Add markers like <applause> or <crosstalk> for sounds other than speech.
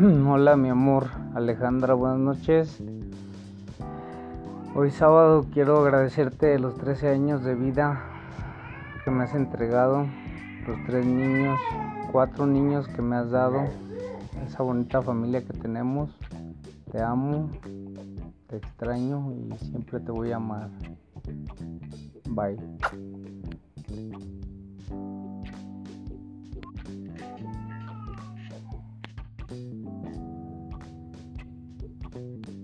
<clears throat> Hola mi amor Alejandra, buenas noches. Hoy sábado quiero agradecerte los 13 años de vida que me has entregado, los tres niños, cuatro niños que me has dado, esa bonita familia que tenemos. Te amo, te extraño y siempre te voy a amar. Bye. Bye.